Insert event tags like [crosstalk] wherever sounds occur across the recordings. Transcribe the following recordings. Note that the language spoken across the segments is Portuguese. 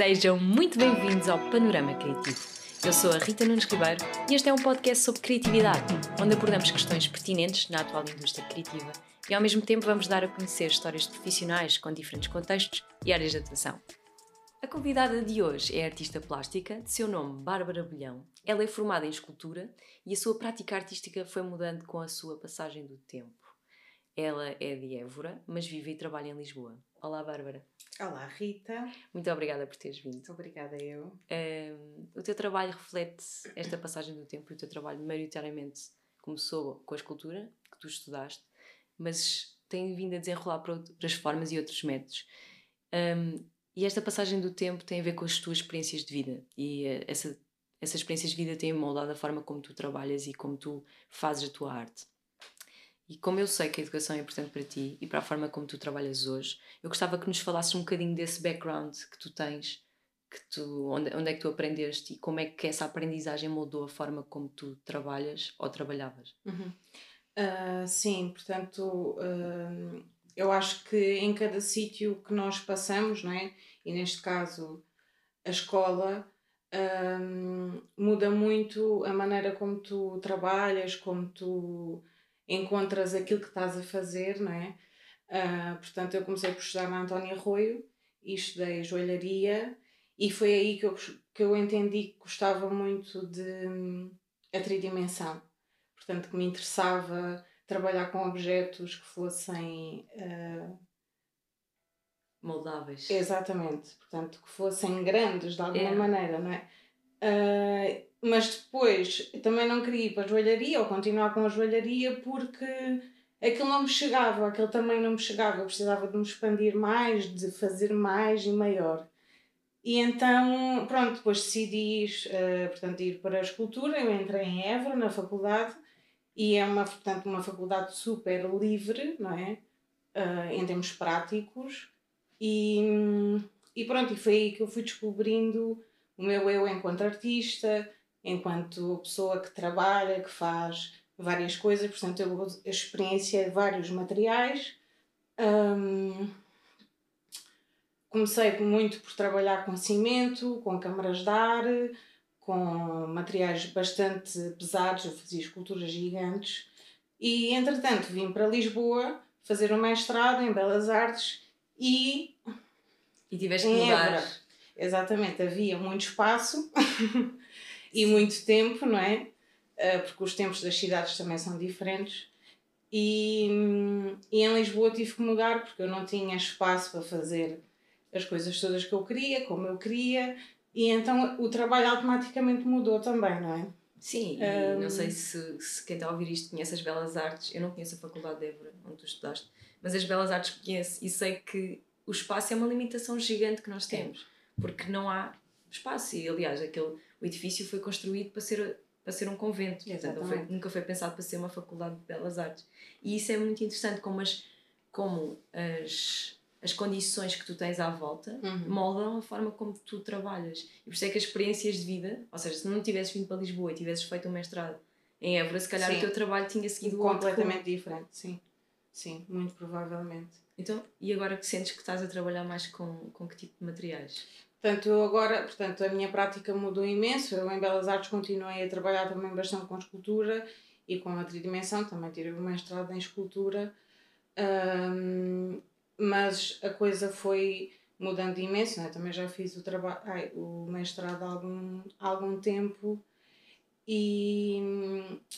Sejam muito bem-vindos ao Panorama Criativo. Eu sou a Rita Nunes Ribeiro e este é um podcast sobre criatividade, onde abordamos questões pertinentes na atual indústria criativa e ao mesmo tempo vamos dar a conhecer histórias de profissionais com diferentes contextos e áreas de atuação. A convidada de hoje é artista plástica, de seu nome Bárbara Bolhão. Ela é formada em escultura e a sua prática artística foi mudando com a sua passagem do tempo. Ela é de Évora, mas vive e trabalha em Lisboa. Olá, Bárbara. Olá, Rita. Muito obrigada por teres vindo. Obrigada eu. Um, o teu trabalho reflete esta passagem do tempo e o teu trabalho maioritariamente começou com a escultura, que tu estudaste, mas tem vindo a desenrolar para outras formas e outros métodos. Um, e esta passagem do tempo tem a ver com as tuas experiências de vida e uh, essa, essas experiências de vida têm moldado a forma como tu trabalhas e como tu fazes a tua arte. E como eu sei que a educação é importante para ti e para a forma como tu trabalhas hoje, eu gostava que nos falasses um bocadinho desse background que tu tens, que tu, onde, onde é que tu aprendeste e como é que essa aprendizagem moldou a forma como tu trabalhas ou trabalhavas. Uhum. Uh, sim, portanto, uh, eu acho que em cada sítio que nós passamos, não é? e neste caso a escola, uh, muda muito a maneira como tu trabalhas, como tu encontras aquilo que estás a fazer, não é? Uh, portanto, eu comecei por estudar na Antónia Arroio e estudei joalharia e foi aí que eu, que eu entendi que gostava muito de um, a tridimensão. Portanto, que me interessava trabalhar com objetos que fossem... Uh, Moldáveis. Exatamente. Portanto, que fossem grandes de alguma é. maneira, não é? Uh, mas depois também não queria ir para a joalharia ou continuar com a joalharia porque aquilo não me chegava, aquilo também não me chegava. Eu precisava de me expandir mais, de fazer mais e maior. E então, pronto, depois decidi uh, portanto, ir para a escultura. Eu entrei em Évora, na faculdade, e é uma, portanto, uma faculdade super livre, não é? Uh, em termos práticos. E, e pronto, e foi aí que eu fui descobrindo o meu eu enquanto artista, enquanto pessoa que trabalha, que faz várias coisas, portanto, eu a experiência de vários materiais. Um, comecei muito por trabalhar com cimento, com câmaras de ar, com materiais bastante pesados, eu fazia esculturas gigantes. E entretanto vim para Lisboa fazer um mestrado em Belas Artes e. E tiveste que mudar. Exatamente, havia muito espaço [laughs] e muito tempo, não é? Uh, porque os tempos das cidades também são diferentes. E, e em Lisboa tive que mudar porque eu não tinha espaço para fazer as coisas todas que eu queria, como eu queria, e então o trabalho automaticamente mudou também, não é? Sim, e um... não sei se, se quem está a ouvir isto conhece as Belas Artes. Eu não conheço a Faculdade de Évora, onde tu estudaste, mas as Belas Artes conheço e sei que o espaço é uma limitação gigante que nós temos, porque não há espaço. E aliás, aquele o edifício foi construído para ser, para ser um convento, portanto, foi, nunca foi pensado para ser uma faculdade de belas artes. E isso é muito interessante, como as, como as, as condições que tu tens à volta uhum. moldam a forma como tu trabalhas. E por isso é que as experiências de vida, ou seja, se não tivesses vindo para Lisboa e tivesses feito um mestrado em Évora, se calhar sim. o teu trabalho tinha seguido completamente diferente, sim. Sim, muito provavelmente. Então, e agora que sentes que estás a trabalhar mais com, com que tipo de materiais? Portanto, agora, portanto, a minha prática mudou imenso. Eu em Belas Artes continuei a trabalhar também bastante com escultura e com a tridimensão, também tirei o mestrado em escultura. Um, mas a coisa foi mudando imenso, né? também já fiz o, trabalho, o mestrado há algum, há algum tempo e,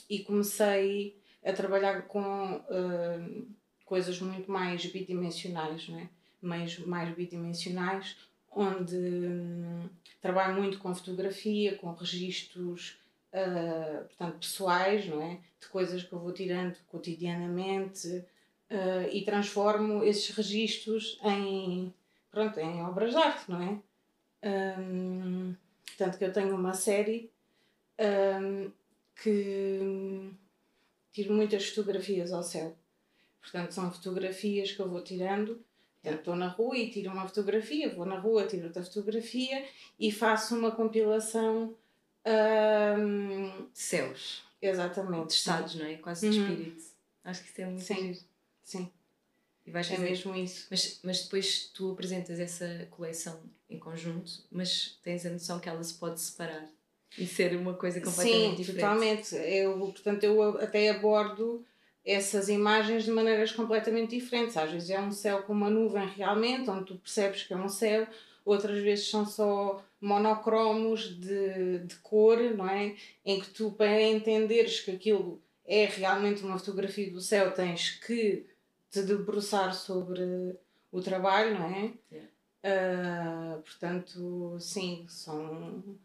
e comecei a trabalhar com uh, coisas muito mais bidimensionais, né? mais, mais bidimensionais, onde hum, trabalho muito com fotografia, com registros uh, portanto, pessoais, não é? De coisas que eu vou tirando cotidianamente uh, e transformo esses registros em, pronto, em obras de arte, não é? Um, que eu tenho uma série um, que tiro muitas fotografias ao céu. Portanto, são fotografias que eu vou tirando eu estou na rua e tiro uma fotografia, vou na rua, tiro outra fotografia e faço uma compilação. Um... Céus. Exatamente. De estados, não é? Quase de uhum. espírito. Acho que isso é muito Sim. Sim. E vais é mesmo isso. Mas, mas depois tu apresentas essa coleção em conjunto, mas tens a noção que ela se pode separar e ser uma coisa completamente Sim, diferente. totalmente. Eu, portanto, eu até abordo essas imagens de maneiras completamente diferentes. Às vezes é um céu com uma nuvem realmente, onde tu percebes que é um céu, outras vezes são só monocromos de, de cor, não é? Em que tu, para entenderes que aquilo é realmente uma fotografia do céu, tens que te debruçar sobre o trabalho, não é? Yeah. Uh, portanto, sim, são.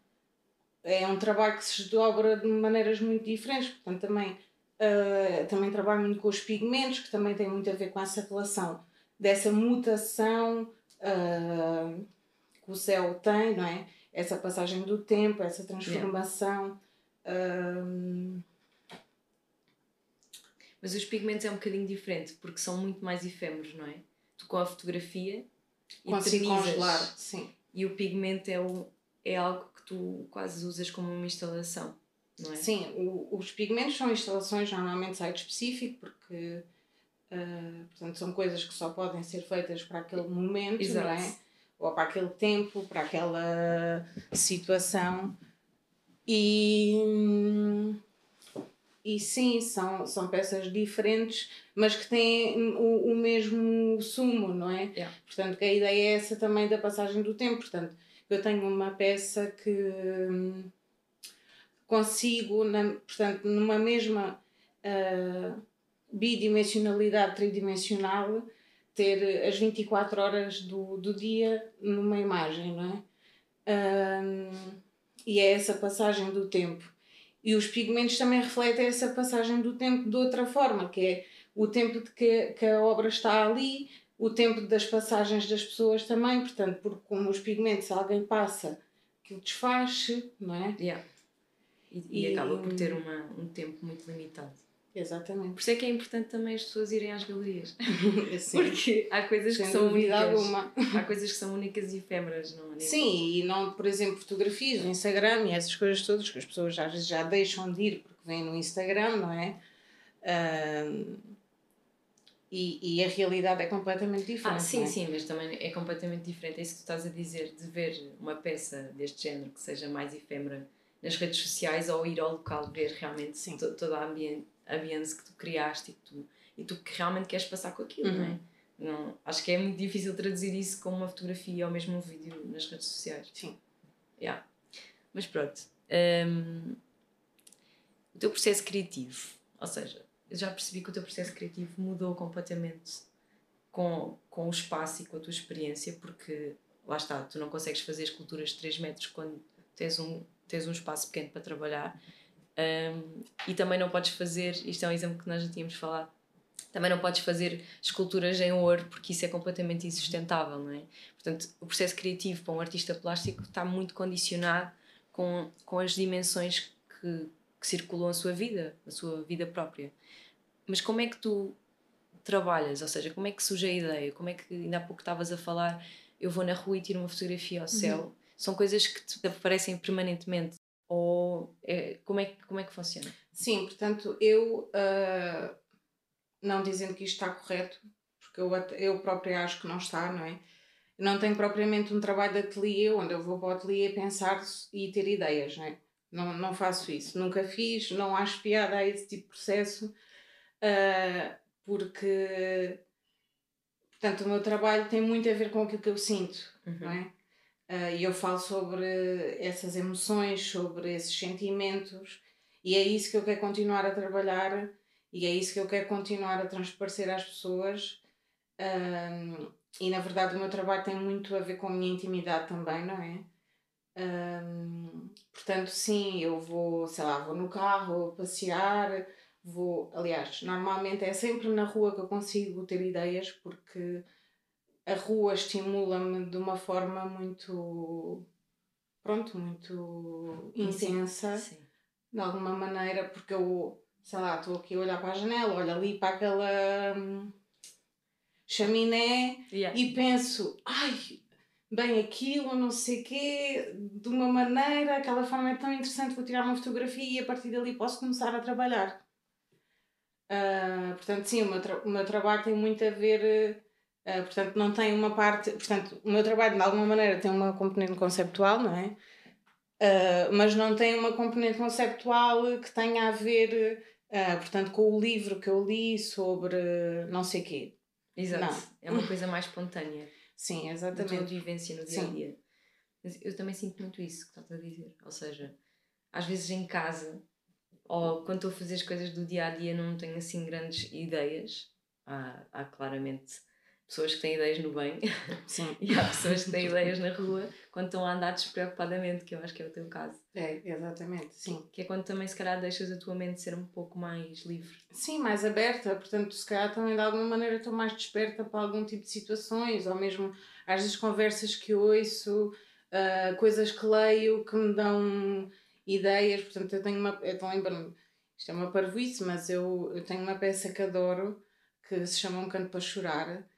É um trabalho que se desdobra de maneiras muito diferentes, portanto, também, uh, também trabalho muito com os pigmentos, que também tem muito a ver com essa relação dessa mutação uh, que o céu tem, não é? Essa passagem do tempo, essa transformação. Yeah. Mas os pigmentos é um bocadinho diferente, porque são muito mais efêmeros, não é? Tu com a fotografia Consigo congelar, sim. E o pigmento é, o, é algo que tu quase usas como uma instalação, não é? Sim, o, os pigmentos são instalações normalmente site específico, porque uh, portanto, são coisas que só podem ser feitas para aquele momento, Exato. não é? Ou para aquele tempo, para aquela situação. E e sim, são, são peças diferentes, mas que têm o, o mesmo sumo, não é? Yeah. Portanto, que a ideia é essa também da passagem do tempo. Portanto, eu tenho uma peça que consigo, na, portanto, numa mesma uh, bidimensionalidade tridimensional, ter as 24 horas do, do dia numa imagem, não é? Um, e é essa passagem do tempo. E os pigmentos também refletem essa passagem do tempo de outra forma, que é o tempo de que, que a obra está ali, o tempo das passagens das pessoas também, portanto, porque como os pigmentos alguém passa, aquilo desfaz não é? Yeah. E, e, e, acaba por ter uma, um tempo muito limitado. Exatamente. Por isso é que é importante também as pessoas irem às galerias. [laughs] Porque há coisas Sem que são únicas. Alguma. Há coisas que são únicas e efêmeras, não é? Sim, e não, por exemplo, fotografias no Instagram e essas coisas todas que as pessoas às vezes já deixam de ir porque vêm no Instagram, não é? Uh, e, e a realidade é completamente diferente. Ah, sim, é? sim, mas também é completamente diferente. É isso que tu estás a dizer, de ver uma peça deste género que seja mais efêmera nas redes sociais ou ir ao local ver realmente sim. toda a ambiente ambiente que tu criaste e tu, e tu que realmente queres passar com aquilo, uhum. não é? Uhum. Não, acho que é muito difícil traduzir isso como uma fotografia ou mesmo um vídeo nas redes sociais. Sim. Yeah. Mas pronto. Um, o teu processo criativo, ou seja, eu já percebi que o teu processo criativo mudou completamente com, com o espaço e com a tua experiência, porque lá está, tu não consegues fazer esculturas de 3 metros quando tens um, tens um espaço pequeno para trabalhar um, e também não podes fazer, isto é um exemplo que nós já tínhamos falado, também não podes fazer esculturas em ouro porque isso é completamente insustentável, não é? Portanto, o processo criativo para um artista plástico está muito condicionado com, com as dimensões que, que circulam a sua vida, a sua vida própria. Mas como é que tu trabalhas? Ou seja, como é que surge a ideia? Como é que ainda há pouco estavas a falar, eu vou na rua e tiro uma fotografia ao céu? Uhum. São coisas que te aparecem permanentemente ou é, como, é, como é que funciona? Sim, portanto, eu, uh, não dizendo que isto está correto, porque eu, eu própria acho que não está, não é? Não tenho propriamente um trabalho de ateliê onde eu vou para o ateliê pensar e ter ideias, não é? Não, não faço isso, nunca fiz, não acho piada a esse tipo de processo, uh, porque, portanto, o meu trabalho tem muito a ver com aquilo que eu sinto, uhum. não é? Uh, e eu falo sobre essas emoções, sobre esses sentimentos, e é isso que eu quero continuar a trabalhar e é isso que eu quero continuar a transparecer às pessoas. Um, e na verdade, o meu trabalho tem muito a ver com a minha intimidade também, não é? Um, portanto, sim, eu vou, sei lá, vou no carro, passear, vou. Aliás, normalmente é sempre na rua que eu consigo ter ideias, porque a rua estimula-me de uma forma muito pronto, muito intensa Sim. de alguma maneira, porque eu, sei lá, estou aqui a olhar para a janela, olho ali para aquela hum, chaminé yeah. e penso, ai, bem aquilo, não sei o quê, de uma maneira, aquela forma é tão interessante, vou tirar uma fotografia e a partir dali posso começar a trabalhar. Uh, portanto, sim, o meu, o meu trabalho tem muito a ver. Uh, portanto, não tem uma parte. Portanto, o meu trabalho, de alguma maneira, tem uma componente conceptual, não é? Uh, mas não tem uma componente conceptual que tenha a ver, portanto, com o livro que eu li sobre não sei quê. Exato. Não. É uma coisa mais espontânea. Sim, exatamente. Da tua vivência no dia a dia. Mas eu também sinto muito isso que estás a dizer. Ou seja, às vezes em casa ou quando estou a fazer as coisas do dia a dia não tenho assim grandes ideias. Há, há claramente pessoas que têm ideias no bem Sim. [laughs] e há pessoas que têm [laughs] ideias na rua quando estão a andar despreocupadamente, que eu acho que é o teu caso. É, exatamente, sim. Que é quando também se calhar deixas a tua mente ser um pouco mais livre. Sim, mais aberta, portanto se calhar também de alguma maneira estou mais desperta para algum tipo de situações, ou mesmo às vezes conversas que ouço, uh, coisas que leio que me dão ideias, portanto eu tenho uma, eu lembro-me, isto é uma parvoíce, mas eu, eu tenho uma peça que adoro, que se chama Um Canto para Chorar,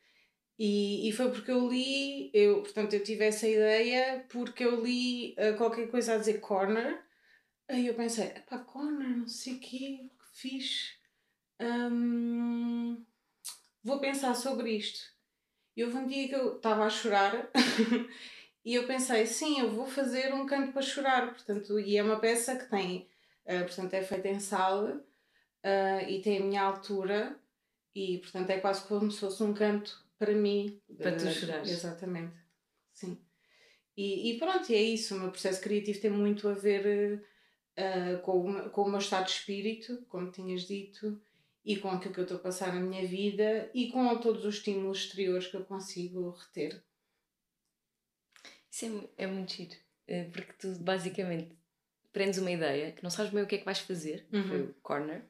e, e foi porque eu li, eu, portanto eu tive essa ideia porque eu li uh, qualquer coisa a dizer corner, aí eu pensei, pá, corner, não sei o quê, que fiz, um, vou pensar sobre isto. E houve um dia que eu estava a chorar [laughs] E eu pensei, sim, eu vou fazer um canto para chorar, portanto, e é uma peça que tem, uh, portanto, é feita em sala uh, e tem a minha altura e, portanto, é quase como se fosse um canto para mim. Para tu chorar. Exatamente, sim. E, e pronto, é isso, o meu processo criativo tem muito a ver uh, com, o, com o meu estado de espírito, como tinhas dito, e com aquilo que eu estou a passar na minha vida e com todos os estímulos exteriores que eu consigo reter. Isso é, é muito giro. Eh, porque tu basicamente prendes uma ideia que não sabes bem o que é que vais fazer, uhum. foi o corner,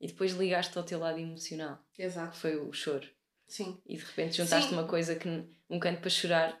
e depois ligaste ao teu lado emocional. Exato. Foi o choro. Sim. E de repente juntaste Sim. uma coisa que um canto para chorar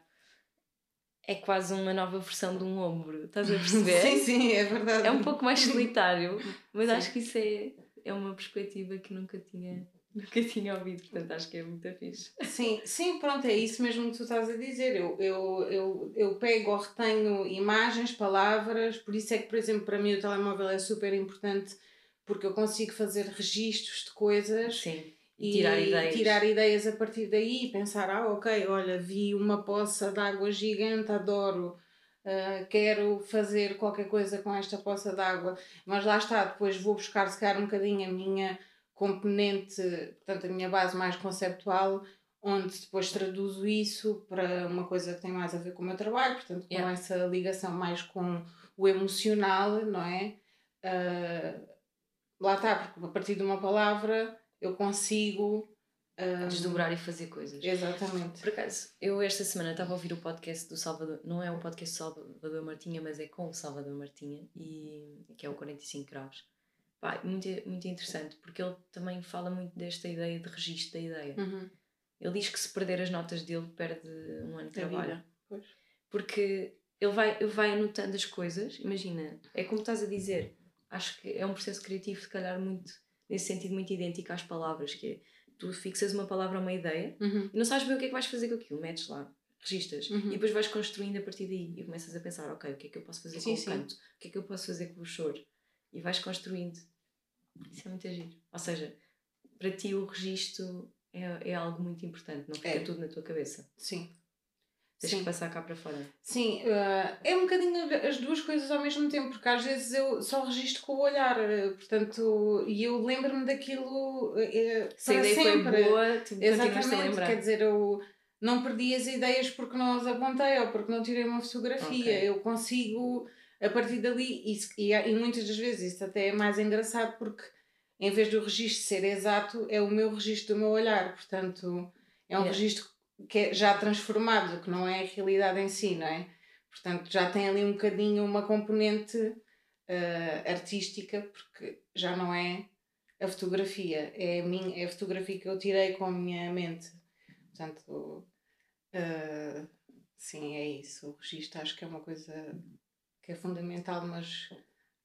é quase uma nova versão de um ombro. Estás a [laughs] perceber? sim, sim, é verdade. É um pouco mais solitário, mas sim. acho que isso é, é uma perspectiva que nunca tinha [laughs] Nunca tinha ouvido, portanto acho que é muito fixe. Sim, sim, pronto, é isso mesmo que tu estás a dizer. Eu, eu, eu, eu pego ou retenho imagens, palavras, por isso é que, por exemplo, para mim o telemóvel é super importante porque eu consigo fazer registros de coisas. Sim. E tirar ideias. tirar ideias a partir daí e pensar, ah, ok, olha, vi uma poça de água gigante, adoro. Uh, quero fazer qualquer coisa com esta poça d'água, mas lá está, depois vou buscar se calhar um bocadinho a minha componente, portanto, a minha base mais conceptual, onde depois traduzo isso para uma coisa que tem mais a ver com o meu trabalho, portanto, com yeah. essa ligação mais com o emocional, não é? Uh, lá está, porque a partir de uma palavra eu consigo. Uh, Desdobrar e fazer coisas. Exatamente. Por acaso, eu esta semana estava a ouvir o podcast do Salvador, não é o podcast do Salvador Martinha, mas é com o Salvador Martinha, e, que é o 45 Graus. Pá, muito, muito interessante, porque ele também fala muito desta ideia de registro da ideia. Uhum. Ele diz que se perder as notas dele, perde um ano de trabalho. Porque ele vai, ele vai anotando as coisas, imagina, é como estás a dizer, acho que é um processo criativo, se calhar, muito, nesse sentido, muito idêntico às palavras, que é, tu fixas uma palavra, uma ideia, uhum. e não sabes bem o que é que vais fazer com aquilo, metes lá, registas, uhum. e depois vais construindo a partir daí, e começas a pensar, ok, o que é que eu posso fazer sim, com sim. o canto? O que é que eu posso fazer com o choro? e vais construindo. Isso é muito agir. Ou seja, para ti o registro é, é algo muito importante, não fica é. tudo na tua cabeça. Sim. Tens Sim. que passar cá para fora. Sim, uh, é um bocadinho as duas coisas ao mesmo tempo, porque às vezes eu só registro com o olhar, eh, portanto, e eu lembro-me daquilo uh, Se a ideia sempre. foi boa, Exatamente, a lembrar. quer dizer, eu não perdi as ideias porque não as apontei ou porque não tirei uma fotografia, okay. eu consigo a partir dali, isso, e, e muitas das vezes isso até é mais engraçado porque em vez do registro ser exato, é o meu registro do meu olhar, portanto é um yeah. registro que é já transformado, que não é a realidade em si, não é? Portanto, já tem ali um bocadinho uma componente uh, artística, porque já não é a fotografia, é a, minha, é a fotografia que eu tirei com a minha mente. Portanto, uh, sim, é isso. O registro acho que é uma coisa que é fundamental, mas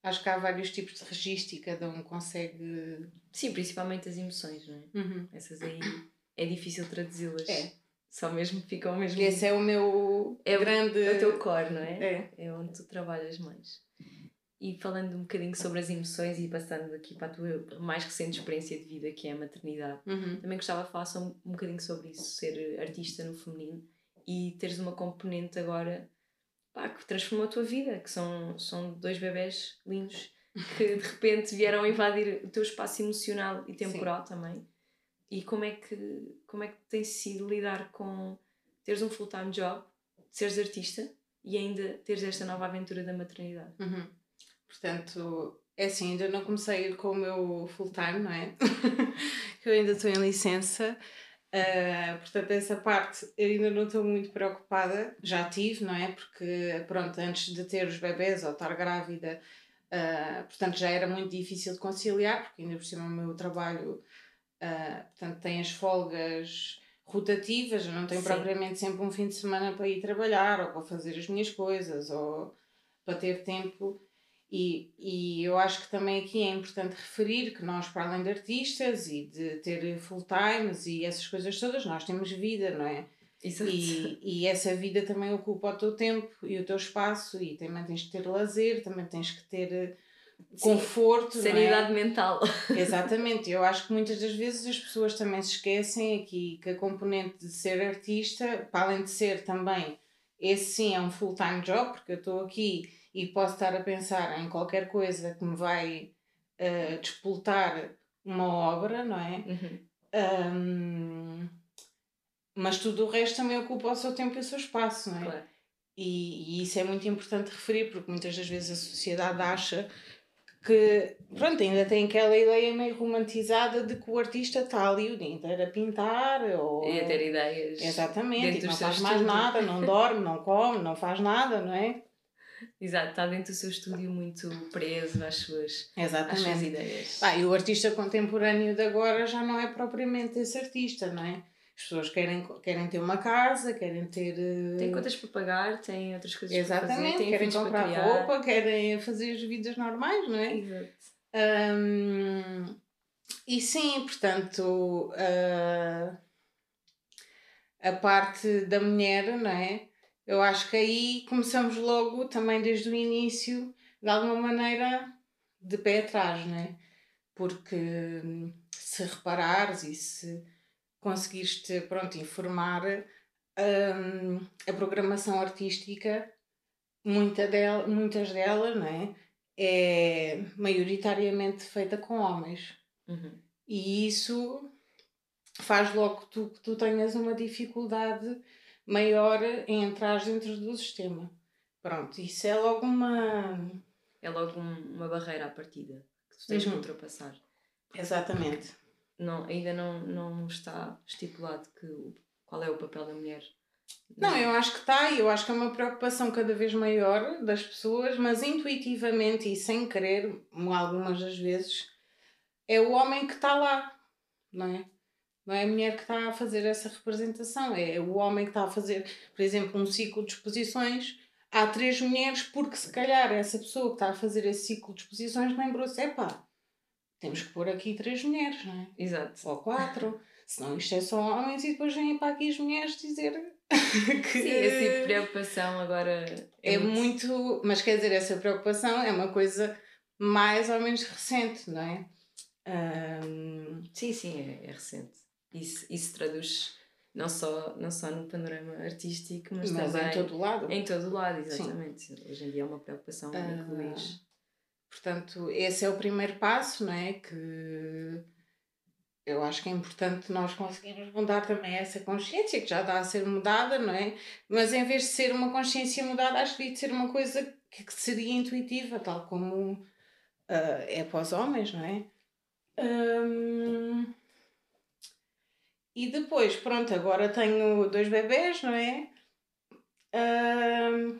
acho que há vários tipos de registro e cada um consegue. Sim, principalmente as emoções, não é? Uhum. Essas aí é difícil traduzi-las. É. Só mesmo ficam mesmo. E esse é o meu é grande. É o teu core, não é? É. É onde tu trabalhas mais. E falando um bocadinho sobre as emoções e passando aqui para a tua mais recente experiência de vida, que é a maternidade, Uhum. também gostava de falar só um, um bocadinho sobre isso, ser artista no feminino e teres uma componente agora pá, que transformou a tua vida, que são, são dois bebés lindos que de repente vieram invadir o teu espaço emocional e temporal também. E como é que como é que tem sido lidar com teres um full-time job, seres artista e ainda teres esta nova aventura da maternidade? Uhum. Portanto, é assim, ainda não comecei com o meu full time, não é? [laughs] eu ainda estou em licença. Uh, portanto, essa parte eu ainda não estou muito preocupada. Já tive, não é? Porque, pronto, antes de ter os bebés ou estar grávida, uh, portanto, já era muito difícil de conciliar, porque ainda por cima o meu trabalho, uh, portanto, tem as folgas rotativas, não tenho Sim. propriamente sempre um fim de semana para ir trabalhar ou para fazer as minhas coisas ou para ter tempo. E, e eu acho que também aqui é importante referir que nós, para além de artistas e de ter full-times e essas coisas todas, nós temos vida, não é? Exato. E, e essa vida também ocupa o teu tempo e o teu espaço e também tens que ter lazer, também tens que ter eh, conforto. é? Sanidade mental. [laughs] Exatamente, eu acho que muitas das vezes as pessoas também se esquecem aqui que a componente de ser artista, para além de ser também, esse sim é um full-time job, porque eu estou aqui e posso estar a pensar em qualquer coisa que me vai uh, despoltar uma obra, não é? Uhum. Um, mas tudo o resto também ocupa o seu tempo e o seu espaço, não é? Claro. E, e isso é muito importante referir, porque muitas das vezes a sociedade acha que, pronto, ainda tem aquela ideia meio romantizada de que o artista está ali o dia inteiro a pintar ou... E a ter ideias. Exatamente, e não faz mais estúdio. nada, não [laughs] dorme, não come, não faz nada, não é? Exato, está dentro do seu estúdio muito preso às suas, às suas Exatamente. ideias. Pá, e o artista contemporâneo de agora já não é propriamente esse artista, não é? As pessoas querem, querem ter uma casa, querem ter. eh, Tem contas para pagar, tem outras coisas Exatamente, para fazer, tem querem comprar roupa, querem fazer as vidas normais, não é? Exato. Hum, e sim, portanto, a, a parte da mulher, não é? Eu acho que aí começamos logo, também desde o início, de alguma maneira, de pé atrás, não é? Porque hum, se reparares e se conseguires te, pronto, informar, hum, a programação artística, muita del, muitas delas, não é? é maioritariamente feita com homens. Uhum. E isso faz logo que tu, que tu tenhas uma dificuldade maior em entrar dentro do sistema. Pronto, isso é logo uma. É logo um- uma barreira à partida que tu tens Uhum. que ultrapassar. Exatamente. Não, ainda não, não está estipulado que, qual é o papel da mulher. Não, eu acho que está, e eu acho que é uma preocupação cada vez maior das pessoas, mas intuitivamente e sem querer, algumas das vezes, é o homem que está lá, não é? Não é a mulher que está a fazer essa representação, é o homem que está a fazer, por exemplo, um ciclo de exposições. Há três mulheres, porque se calhar essa pessoa que está a fazer esse ciclo de exposições lembrou-se: epá, temos que pôr aqui três mulheres, não é? Exato. Ou quatro, senão isto é só homens, e depois vêm para aqui as mulheres dizer [laughs] que. Sim, de preocupação agora É muito. Mas quer dizer, essa preocupação é uma coisa mais ou menos recente, não é? Ahm, Sim, sim, é, é recente. Isso, isso traduz não só, não só no panorama artístico, mas, mas também em todo o lado. em todo o lado, exatamente. Hoje em dia é uma preocupação Ah, incluís. Portanto, esse é o primeiro passo, não é? Que eu acho que é importante nós conseguirmos mudar também essa consciência que já está a ser mudada, não é? Mas em vez de ser uma consciência mudada, acho que devia ser uma coisa que, seria intuitiva, tal como ah, é para os homens, não é? Ahm, e depois, pronto, agora tenho dois bebés, não é? Ahm,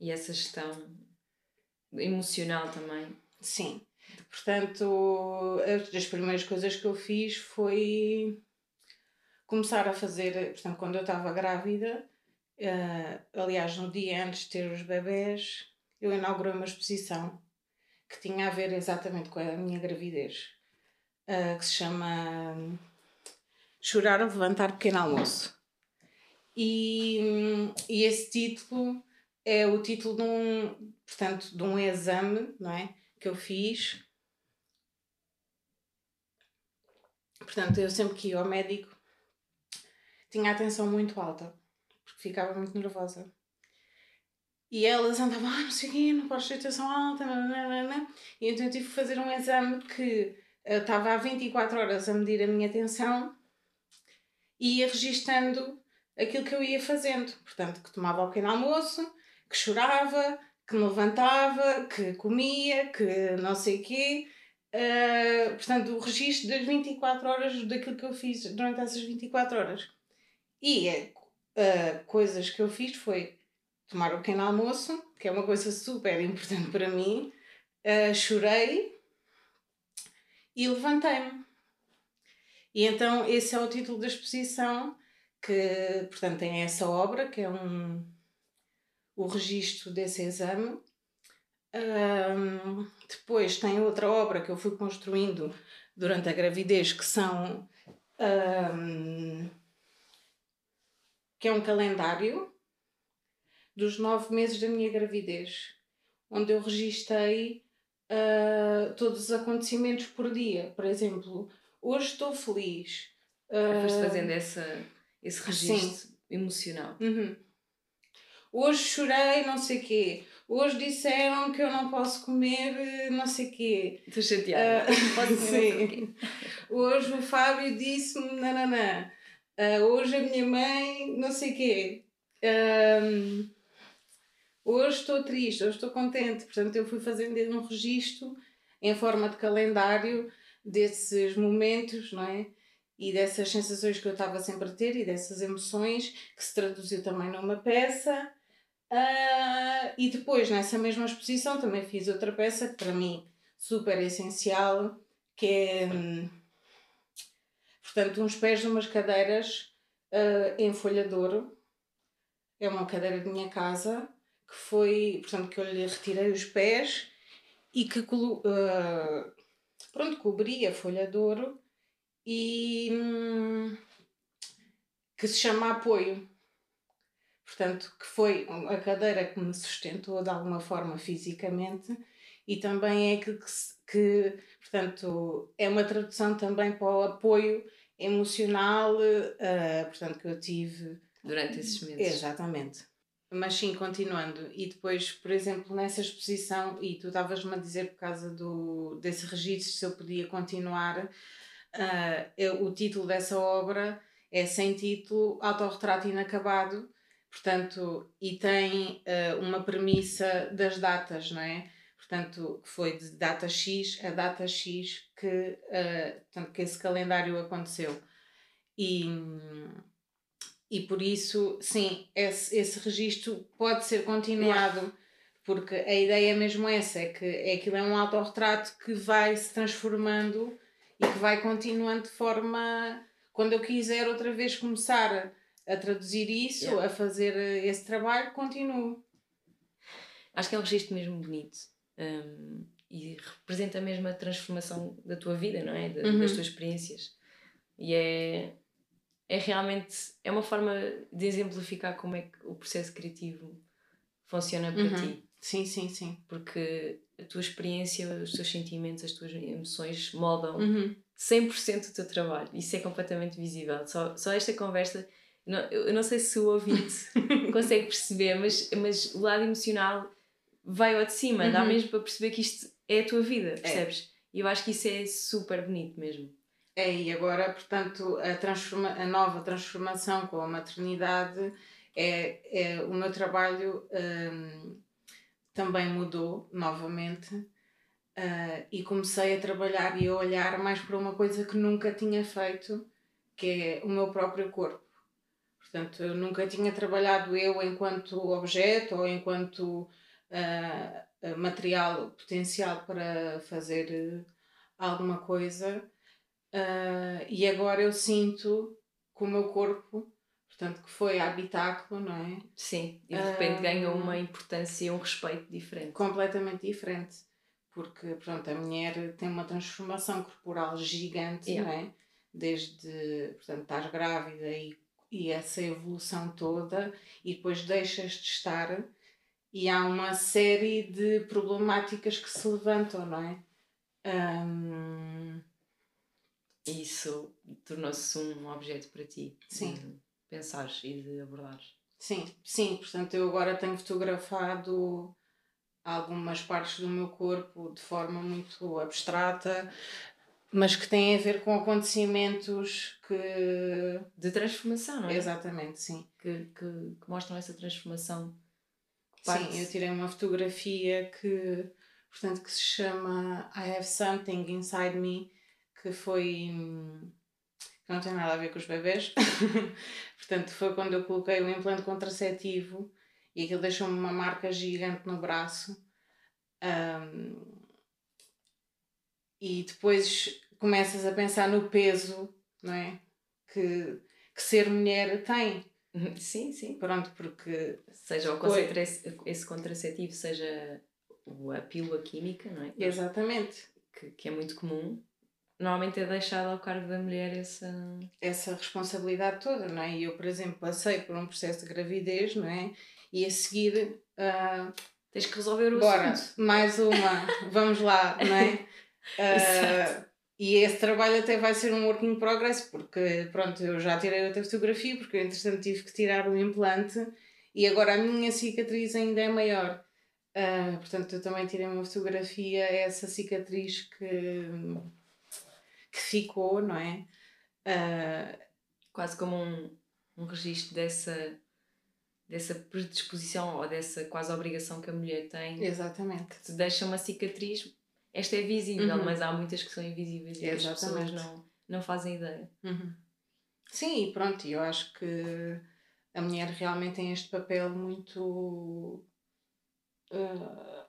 E essa gestão emocional também. Sim. Portanto, as primeiras coisas que eu fiz foi começar a fazer, portanto, quando eu estava grávida, eh, aliás, no dia antes de ter os bebés, eu inaugurei uma exposição que tinha a ver exatamente com a minha gravidez, eh, que se chama Chorar ou Levantar Pequeno Almoço. E, e esse título é o título de um, portanto, de um exame, não é? Que eu fiz. Portanto, eu sempre que ia ao médico tinha a atenção muito alta, porque ficava muito nervosa. E elas andavam, ah, não sei o quê, não podes ter atenção alta, nananana. e então eu tive que fazer um exame que eu estava há 24 horas a medir a minha atenção e ia registando aquilo que eu ia fazendo. Portanto, que tomava o pequeno almoço, que chorava, que me levantava, que comia, que não sei o quê. Uh, portanto, o registro das 24 horas daquilo que eu fiz durante essas 24 horas. E uh, coisas que eu fiz foi tomar o pequeno almoço, que é uma coisa super importante para mim. Uh, chorei e levantei-me. E então esse é o título da exposição, que portanto tem essa obra, que é um, o registro desse exame. Um, depois tem outra obra que eu fui construindo durante a gravidez, que são um, que é um calendário dos nove meses da minha gravidez, onde eu registrei uh, todos os acontecimentos por dia. Por exemplo, hoje estou feliz. Uh, Foste fazendo essa, esse registro sim. emocional. Uhum. Hoje chorei, não sei o quê. Hoje disseram que eu não posso comer não sei o quê. Estou chateada. Uh, Pode sim. Hoje o Fábio disse-me nananã. Uh, hoje a minha mãe não sei o quê. Um, hoje estou triste, hoje estou contente. Portanto, eu fui fazendo um registro em forma de calendário desses momentos, não é? E dessas sensações que eu estava sempre a ter e dessas emoções que se traduziu também numa peça. Uh, e depois, nessa mesma exposição, também fiz outra peça que para mim super essencial, que é, hum, portanto, uns pés numas cadeiras uh, em folha de ouro. É uma cadeira de minha casa que foi, portanto, que eu lhe retirei os pés e que uh, pronto, cobri a folha de ouro e hum, que se chama apoio. Portanto, que foi a cadeira que me sustentou de alguma forma fisicamente e também é que, que, que portanto, é uma tradução também para o apoio emocional, uh, portanto, que eu tive. Durante esses meses. Exatamente. Mas sim, continuando. E depois, por exemplo, nessa exposição, e tu estavas-me a dizer por causa do, desse registro se eu podia continuar, uh, o título dessa obra é sem título, autorretrato inacabado, portanto, e tem uh, uma premissa das datas, não é? Portanto, que foi de data X a data X que, uh, portanto, que esse calendário aconteceu. E, e por isso, sim, esse, esse registro pode ser continuado, yeah. porque a ideia é mesmo essa, é que é aquilo é um autorretrato que vai se transformando e que vai continuando de forma. Quando eu quiser outra vez começar a traduzir isso, yeah. a fazer esse trabalho, continuo. Acho que é um registro mesmo bonito um, e representa mesmo a transformação da tua vida, não é? Uhum. Das tuas experiências. E é, é realmente é uma forma de exemplificar como é que o processo criativo funciona para uhum. ti. Sim, sim, sim. Porque a tua experiência, os teus sentimentos, as tuas emoções moldam uhum. 100% do teu trabalho. Isso é completamente visível. Só, só esta conversa não, eu não sei se o ouvinte [laughs] consegue perceber, mas, mas o lado emocional vai ao de cima, uhum. dá mesmo para perceber que isto é a tua vida, é. percebes? É. E eu acho que isso é super bonito mesmo. É, e agora, portanto, a, transforma a nova transformação com a maternidade, é, é o meu trabalho um, também mudou novamente uh, e comecei a trabalhar e a olhar mais para uma coisa que nunca tinha feito, que é o meu próprio corpo. Portanto, eu nunca tinha trabalhado eu enquanto objeto ou enquanto uh, material potencial para fazer alguma coisa. Uh, e agora eu sinto que o meu corpo, portanto, que foi habitáculo, não é? Sim, e de repente uh, ganhou uma importância e um respeito diferente. Completamente diferente. Porque, pronto, a mulher tem uma transformação corporal gigante, yeah. não é? Desde, portanto, estás grávida e e essa evolução toda e depois deixas de estar e há uma série de problemáticas que se levantam, não é? Um... Isso tornou-se um objeto para ti. Sim. De pensares e de abordares. Sim, sim. Portanto, eu agora tenho fotografado algumas partes do meu corpo de forma muito abstrata, mas que têm a ver com acontecimentos que. de transformação, não é? Exatamente, sim. Que, que, que mostram essa transformação. Sim, eu tirei uma fotografia que, portanto, que se chama I Have Something Inside Me, que foi. que não tem nada a ver com os bebês. [laughs] portanto, foi quando eu coloquei o implante contraceptivo e aquilo deixou-me uma marca gigante no braço. Um, e depois começas a pensar no peso, não é? Que, que ser mulher tem. Sim, sim. Pronto, porque. Seja esse contraceptivo, seja a pílula química, não é? Exatamente. Que, que é muito comum. Normalmente é deixado ao cargo da mulher essa. Essa responsabilidade toda, não é? E eu, por exemplo, passei por um processo de gravidez, não é? E a seguir. Uh, Tens que resolver o bora, assunto. mais uma, vamos lá, não é? [laughs] [laughs] Uh, e esse trabalho até vai ser um work in progress, porque pronto, eu já tirei outra fotografia, porque eu entretanto tive que tirar o implante e agora a minha cicatriz ainda é maior. Uh, portanto, eu também tirei uma fotografia, essa cicatriz que, que ficou, não é? Uh, Quase como um, um registro dessa dessa predisposição ou dessa quase obrigação que a mulher tem. Exatamente. Que te deixa uma cicatriz. Esta é visível, uhum. mas há muitas que são invisíveis e as pessoas não, não fazem ideia. Uhum. Sim, e pronto, eu acho que a mulher realmente tem este papel muito. Uh,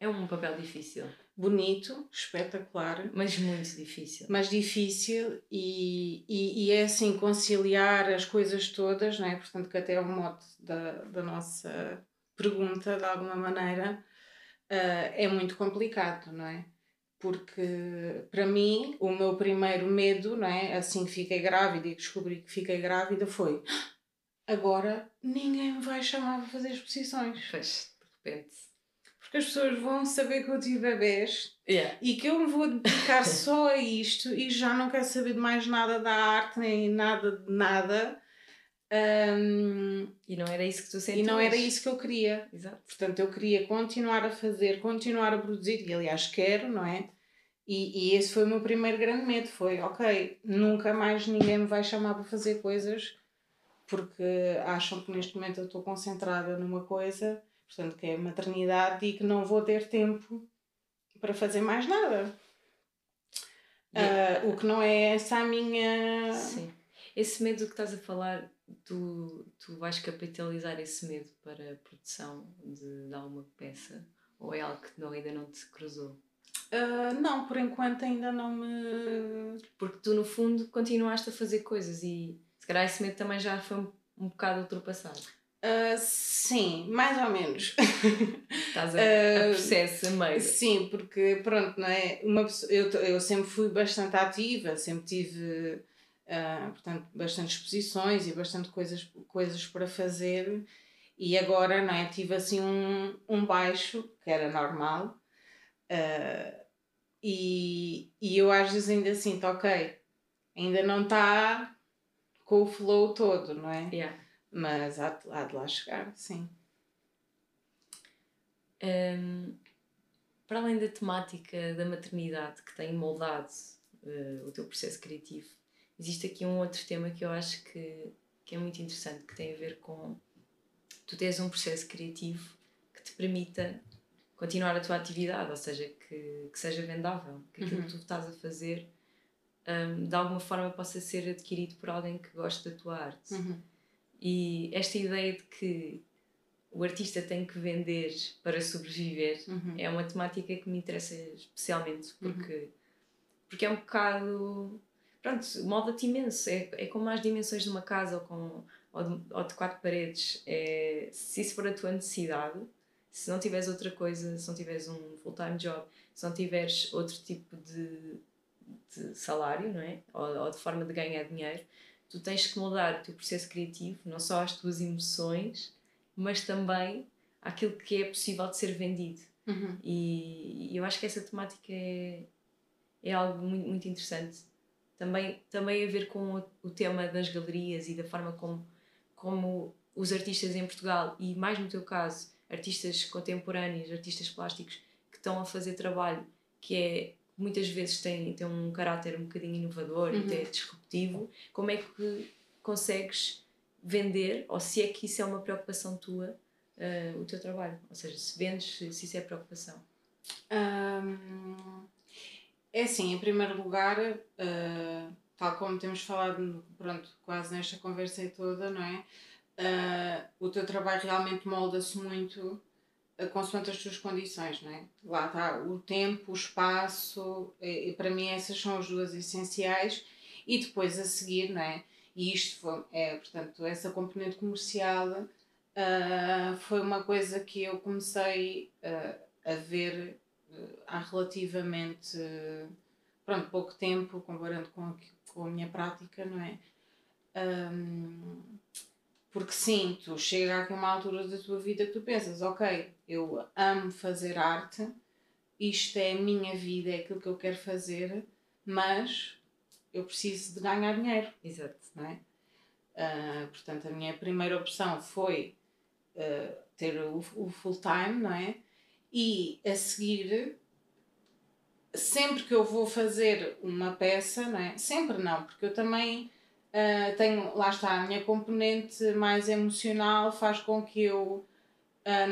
é um papel difícil bonito, espetacular. Mas muito difícil. Mas difícil e, e, e, é assim conciliar as coisas todas, não é? Portanto, que até é o mote da, da nossa pergunta, de alguma maneira, é muito complicado, não é? Porque, para mim, o meu primeiro medo, não é? Assim que fiquei grávida e descobri que fiquei grávida foi agora ninguém me vai chamar para fazer exposições. Pois, de repente porque as pessoas vão saber que eu tive bebês yeah. e que eu me vou dedicar só a isto e já não quero saber de mais nada da arte nem nada de nada. Um, e não era isso que tu sentias. E não era isso que eu queria. Exato. Portanto, eu queria continuar a fazer, continuar a produzir, e aliás quero, não é? E, e esse foi o meu primeiro grande medo, foi, ok, nunca mais ninguém me vai chamar para fazer coisas porque acham que neste momento eu estou concentrada numa coisa portanto, que é maternidade e que não vou ter tempo para fazer mais nada. Uh, o que não é essa a minha. Sim. Esse medo que estás a falar, tu, tu vais capitalizar esse medo para a produção de, de alguma peça? Ou é algo que não, ainda não te cruzou? Uh, não, por enquanto ainda não me. Porque tu, no fundo, continuaste a fazer coisas e se calhar esse medo também já foi um, um bocado ultrapassado. Uh, sim, mais ou menos. [laughs] Estás a, uh, a processo meio. Sim, porque pronto, não é? Uma pessoa, eu, eu sempre fui bastante ativa, sempre tive uh, portanto, bastante exposições e bastante coisas, coisas para fazer e agora não é? tive assim um, um baixo, que era normal, uh, e, e eu às vezes ainda sinto, ok, ainda não está com o flow todo, não é? Yeah. Mas há, há de lá chegar, sim. Um, para além da temática da maternidade que tem moldado uh, o teu processo criativo, existe aqui um outro tema que eu acho que, que é muito interessante, que tem a ver com tu tens um processo criativo que te permita continuar a tua atividade, ou seja, que, que seja vendável, que aquilo uhum. que tu estás a fazer um, de alguma forma possa ser adquirido por alguém que gosta da tua arte. Uhum. E esta ideia de que o artista tem que vender para sobreviver uhum. é uma temática que me interessa especialmente porque, uhum. porque é um bocado. Pronto, molda-te imenso. É, é como as dimensões de uma casa ou, com, ou, de, ou de quatro paredes. É, se isso for a tua necessidade, se não tiveres outra coisa, se não tiveres um full-time job, se não tiveres outro tipo de, de salário, não é? Ou, ou de forma de ganhar dinheiro, tu tens que moldar o teu processo criativo, não só às tuas emoções, mas também àquilo que é possível de ser vendido. Uhum. E, e eu acho que essa temática é, é algo muito, muito interessante. Também, também a ver com o, o tema das galerias e da forma como, como os artistas em Portugal, e mais no teu caso, artistas contemporâneos, artistas plásticos, que estão a fazer trabalho que é muitas vezes tem, tem um caráter um bocadinho inovador Uhum. e até disruptivo, como é que consegues vender, ou se é que isso é uma preocupação tua, eh, o teu trabalho? Ou seja, se vendes, se, isso é preocupação. Hum, é assim, em primeiro lugar, uh, tal como temos falado, pronto, quase nesta conversa toda, não é? Uh, o teu trabalho realmente molda-se muito uh, consoante as tuas condições, não é? Lá está o tempo, o espaço, e, e para mim essas são as duas essenciais, e depois a seguir, não é? E isto foi, é, portanto, essa componente comercial uh, foi uma coisa que eu comecei uh, a ver há relativamente pronto, pouco tempo, comparando com a, com a minha prática, não é? Um, porque sim, tu chega aqui uma altura da tua vida que tu pensas, ok, eu amo fazer arte, isto é a minha vida, é aquilo que eu quero fazer, mas eu preciso de ganhar dinheiro. Exato. Não é? Uh, portanto, a minha primeira opção foi uh, ter o, o full time, não é? E a seguir, sempre que eu vou fazer uma peça, não é? Sempre não, porque eu também uh, tenho, lá está, a minha componente mais emocional faz com que eu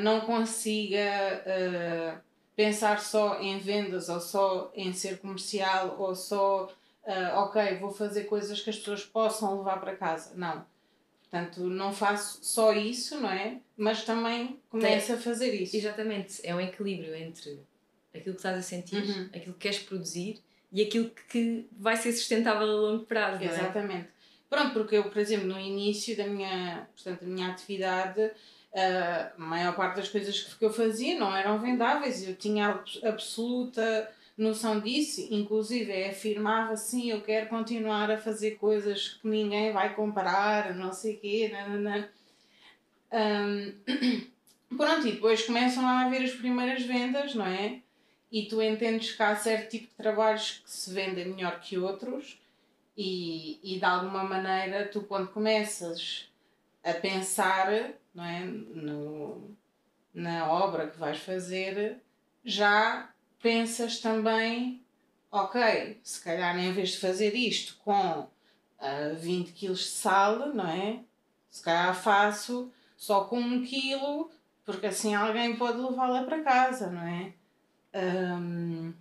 não consiga pensar só em vendas ou só em ser comercial ou só uh, ok, vou fazer coisas que as pessoas possam levar para casa. Não. Portanto, não faço só isso, não é? Mas também começo a fazer isso. Exatamente, é um equilíbrio entre aquilo que estás a sentir, Uhum. aquilo que queres produzir e aquilo que vai ser sustentável a longo prazo, não é? Exatamente. Pronto, porque eu, por exemplo, no início da minha, portanto, da minha atividade, a maior parte das coisas que eu fazia não eram vendáveis. Eu tinha abs- absoluta noção disso, inclusive afirmava sim, eu quero continuar a fazer coisas que ninguém vai comprar, não sei o quê, nananã. Hum, [clears throat] pronto, e depois começam a haver as primeiras vendas, não é? E tu entendes que há certo tipo de trabalhos que se vendem melhor que outros e, e de alguma maneira tu quando começas a pensar não é, no, na obra que vais fazer já pensas também ok, se calhar em vez de fazer isto com ah, 20 kg de sal, não é? Se calhar faço só com um quilo, porque assim alguém pode levá-la para casa, não é? Hum,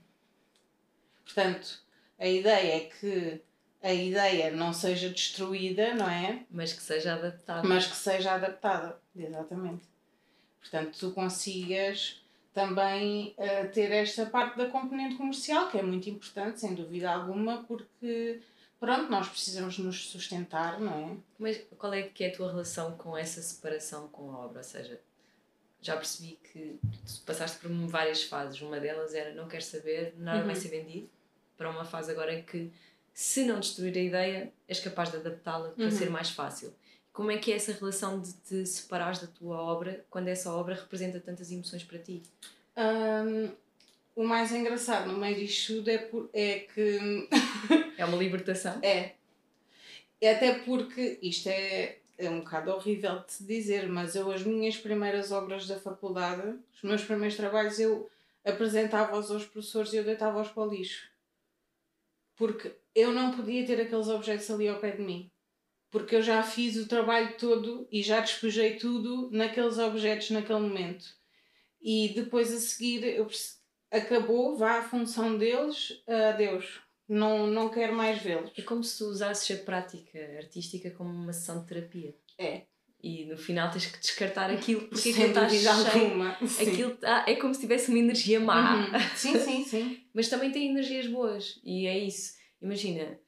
portanto, a ideia é que a ideia não seja destruída, não é? Mas que seja adaptado. Mas que seja adaptada, exatamente. Portanto, tu consigas também eh, ter esta parte da componente comercial, que é muito importante, sem dúvida alguma, porque pronto, nós precisamos nos sustentar, não é? Mas qual é que é a tua relação com essa separação com a obra? Ou seja, já percebi que tu passaste por várias fases. Uma delas era não quero saber, nada vai Uhum. ser vendido, para uma fase agora que, se não destruir a ideia, és capaz de adaptá-la para Uhum. ser mais fácil. Como é que é essa relação de te separares da tua obra quando essa obra representa tantas emoções para ti? Hum, o mais engraçado no meio disto tudo é, por- é que [laughs] É uma libertação? É. É Até porque isto é, é um bocado horrível de se dizer, mas eu, as minhas primeiras obras da faculdade, os meus primeiros trabalhos, eu apresentava-os aos professores e eu deitava-os para o lixo. Porque eu não podia ter aqueles objetos ali ao pé de mim. Porque eu já fiz o trabalho todo e já despejei tudo naqueles objetos naquele momento. E depois a seguir eu acabou, vá a função deles, adeus. Não, não quero mais vê-los. É como se tu usasses a prática artística como uma sessão de terapia. É. E no final tens que descartar aquilo porque aquilo Sem está cheio. alguma. Aquilo tá- é como se tivesse uma energia má. Uhum. Sim, sim, sim. [laughs] Mas também tem energias boas. E é isso. Imagina,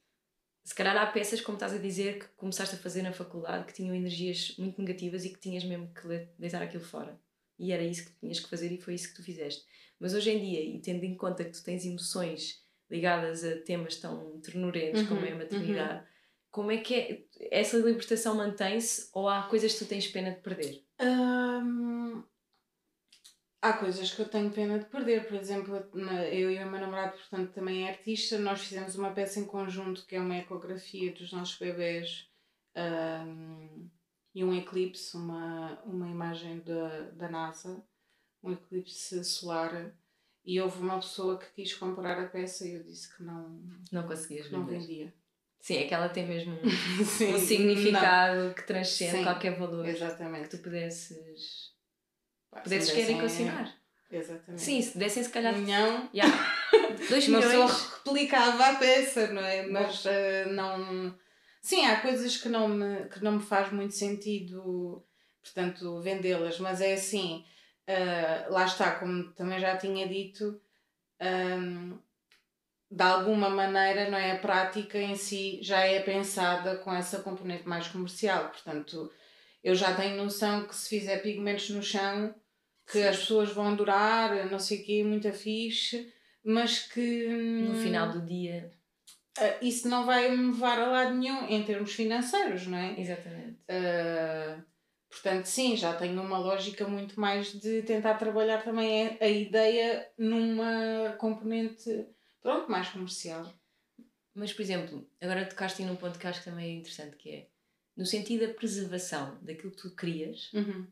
se calhar há peças, como estás a dizer, que começaste a fazer na faculdade que tinham energias muito negativas e que tinhas mesmo que deitar aquilo fora. E era isso que tinhas que fazer e foi isso que tu fizeste. Mas hoje em dia, e tendo em conta que tu tens emoções ligadas a temas tão ternurentos Uhum, como é a maternidade, como é que é? Essa libertação mantém-se ou há coisas que tu tens pena de perder? Hum, há coisas que eu tenho pena de perder. Por exemplo, eu e o meu namorado, portanto, também é artista, nós fizemos uma peça em conjunto que é uma ecografia dos nossos bebês um, e um eclipse, uma, uma imagem da, da NASA, um eclipse solar. E houve uma pessoa que quis comprar a peça e eu disse que não, não conseguias não vendia. Sim, é que ela tem mesmo [laughs] Sim, um significado não. que transcende Sim, qualquer valor. Exatamente. Que tu pudesses. Pudesses querer equacionar. Exatamente. Sim, se dessem se calhar. Um milhão. Yeah. [laughs] Dois milhões. Uma pessoa replicava a peça, não é? Mas uh, não. Sim, há coisas que não, me, que não me faz muito sentido, portanto, vendê-las, mas é assim, uh, lá está, como também já tinha dito, um, de alguma maneira, não é? A prática em si já é pensada com essa componente mais comercial. Portanto, eu já tenho noção que se fizer pigmentos no chão, que Sim. as pessoas vão adorar, não sei o quê, muito fixe, mas que. No final do dia. Uh, isso não vai me levar a lado nenhum em termos financeiros, não é? Exatamente. Uh, portanto, sim, já tenho uma lógica muito mais de tentar trabalhar também a, a ideia numa componente pronto, mais comercial. Mas, por exemplo, agora tocaste num ponto que acho que também é interessante, que é no sentido da preservação daquilo que tu crias. Uhum.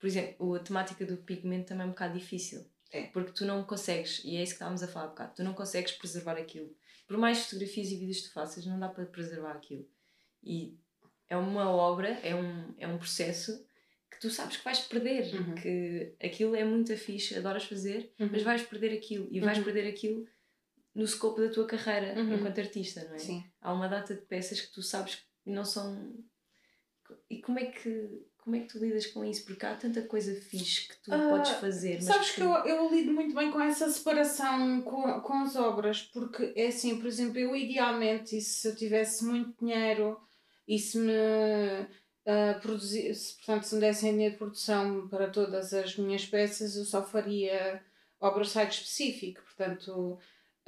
Por exemplo, a temática do pigmento também é um bocado difícil. É. Porque tu não consegues, e é isso que estávamos a falar um bocado, tu não consegues preservar aquilo. Por mais fotografias e vídeos que tu faças, não dá para preservar aquilo. E é uma obra, é um, é um processo que tu sabes que vais perder. Uhum. Que aquilo é muito fixe, adoras fazer, uhum. mas vais perder aquilo. E vais uhum. perder aquilo no escopo da tua carreira uhum. enquanto artista, não é? Sim. Há uma data de peças que tu sabes que não são. E como é que. Como é que tu lidas com isso? Porque há tanta coisa fixe que tu uh, podes fazer. sabes que, que eu, eu lido muito bem com essa separação com, com as obras, porque é assim, por exemplo, eu idealmente, e se eu tivesse muito dinheiro e se me uh, produzisse, portanto, se me dessem dinheiro de produção para todas as minhas peças, eu só faria obra site específico, portanto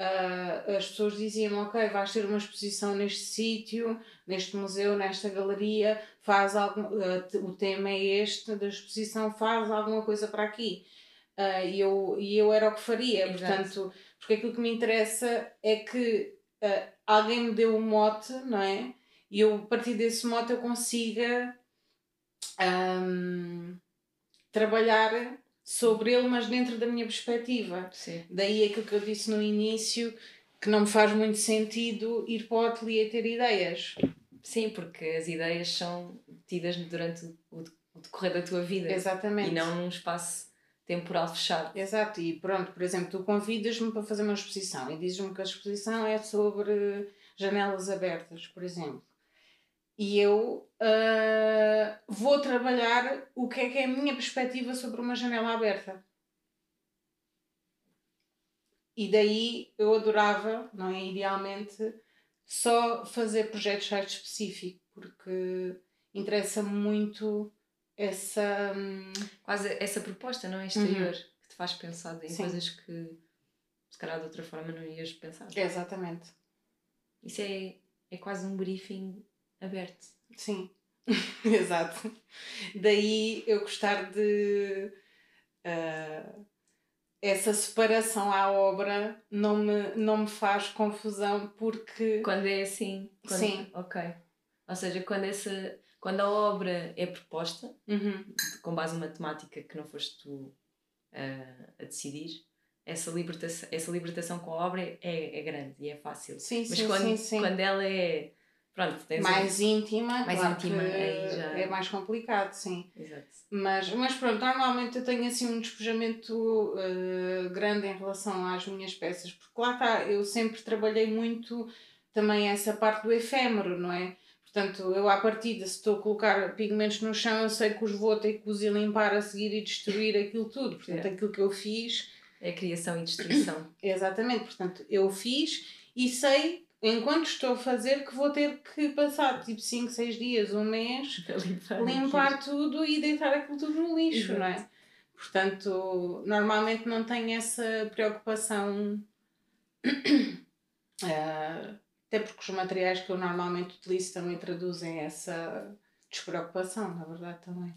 Uh, as pessoas diziam ok, vais ter uma exposição neste sítio, neste museu, nesta galeria, faz algum, uh, o tema é este da exposição, faz alguma coisa para aqui. Uh, e, eu, e eu era o que faria, Exato. portanto, porque aquilo que me interessa é que alguém me deu um mote, não é? E eu, a partir desse mote, eu consiga um, trabalhar sobre ele, mas dentro da minha perspectiva. Sim. Daí aquilo que eu disse no início, que não me faz muito sentido ir para o ateliê ter ideias. Sim, porque as ideias são tidas durante o, decorrer da tua vida. Exatamente. E não num espaço temporal fechado. Exato, e pronto, por exemplo, tu convidas-me para fazer uma exposição e dizes-me que a exposição é sobre janelas abertas, por exemplo e eu uh, vou trabalhar o que é que é a minha perspectiva sobre uma janela aberta. E daí eu adorava, não é? Idealmente, só fazer projetos site específico, porque interessa-me muito essa. Hum, Quase essa proposta, não é? Exterior, uhum. que te faz pensar em Sim. coisas que se calhar de outra forma não ias pensar. Exatamente. Isso é, é quase um briefing aberto. Sim, [laughs] exato. Daí eu gostar de. Uh, essa separação à obra não me, não me faz confusão porque. Quando é assim. Quando, Sim. Ok. Ou seja, quando, essa, quando a obra é proposta, uhum. com base numa temática que não foste tu uh, a decidir, essa libertação, essa libertação com a obra é, é grande e é fácil. Sim, Mas sim, quando, sim, sim. quando ela é Pronto, mais um... íntima, mais claro íntima já... é mais complicado, sim. Exato. Mas, mas pronto, normalmente eu tenho assim um despojamento uh, grande em relação às minhas peças, porque lá está, eu sempre trabalhei muito também essa parte do efêmero, não é? Portanto, eu à partida, se estou a colocar pigmentos no chão, eu sei que os vou ter que os ir limpar a seguir e destruir aquilo tudo. Portanto, é. aquilo que eu fiz. É criação e destruição. [coughs] Exatamente, portanto, eu fiz e sei enquanto estou a fazer, que vou ter que passar tipo 5, 6 dias, um mês, [laughs] limpar, limpar tudo e deitar aquilo tudo no lixo, Exato. não é? Portanto, normalmente não tenho essa preocupação. uh, [clears throat] até porque os materiais que eu normalmente utilizo também traduzem essa despreocupação, na verdade, também.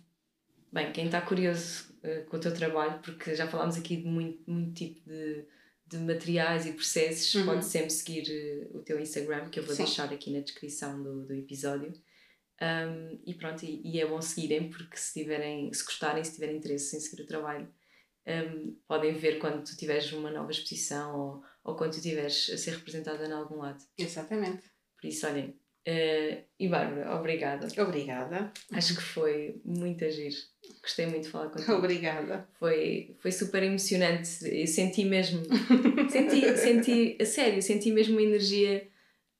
Bem, quem está curioso uh, com o teu trabalho, porque já falámos aqui de muito, muito tipo de, de materiais e processos, uhum. pode sempre seguir uh, o teu Instagram, que eu vou Sim. deixar aqui na descrição do, do episódio. Um, e pronto, e, e, é bom seguirem, porque se tiverem, se gostarem, se tiverem interesse em seguir o trabalho, um, podem ver quando tu tiveres uma nova exposição ou, ou quando tu estiveres a ser representada em algum lado. Exatamente. Por isso, olhem. Uh, e Bárbara, obrigada. Obrigada. Acho que foi muito agir. Gostei muito de falar contigo. Obrigada. Foi, foi super emocionante. Eu senti mesmo. [laughs] senti, senti, a sério, senti mesmo uma energia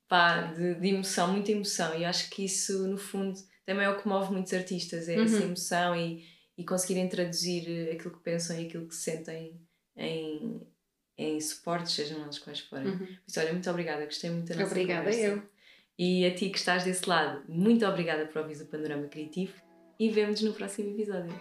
pá, de, de emoção, muita emoção. E acho que isso, no fundo, também é o que move muitos artistas: é uhum. essa emoção e e conseguirem traduzir eh, aquilo que pensam e aquilo que sentem em, em suportes, sejam eles quais forem. Uhum. Isso, olha, muito obrigada, gostei muito da nossa Obrigada conversa. eu. E a ti que estás desse lado, muito obrigada por ouvir o Panorama Criativo e vemo-nos no próximo episódio.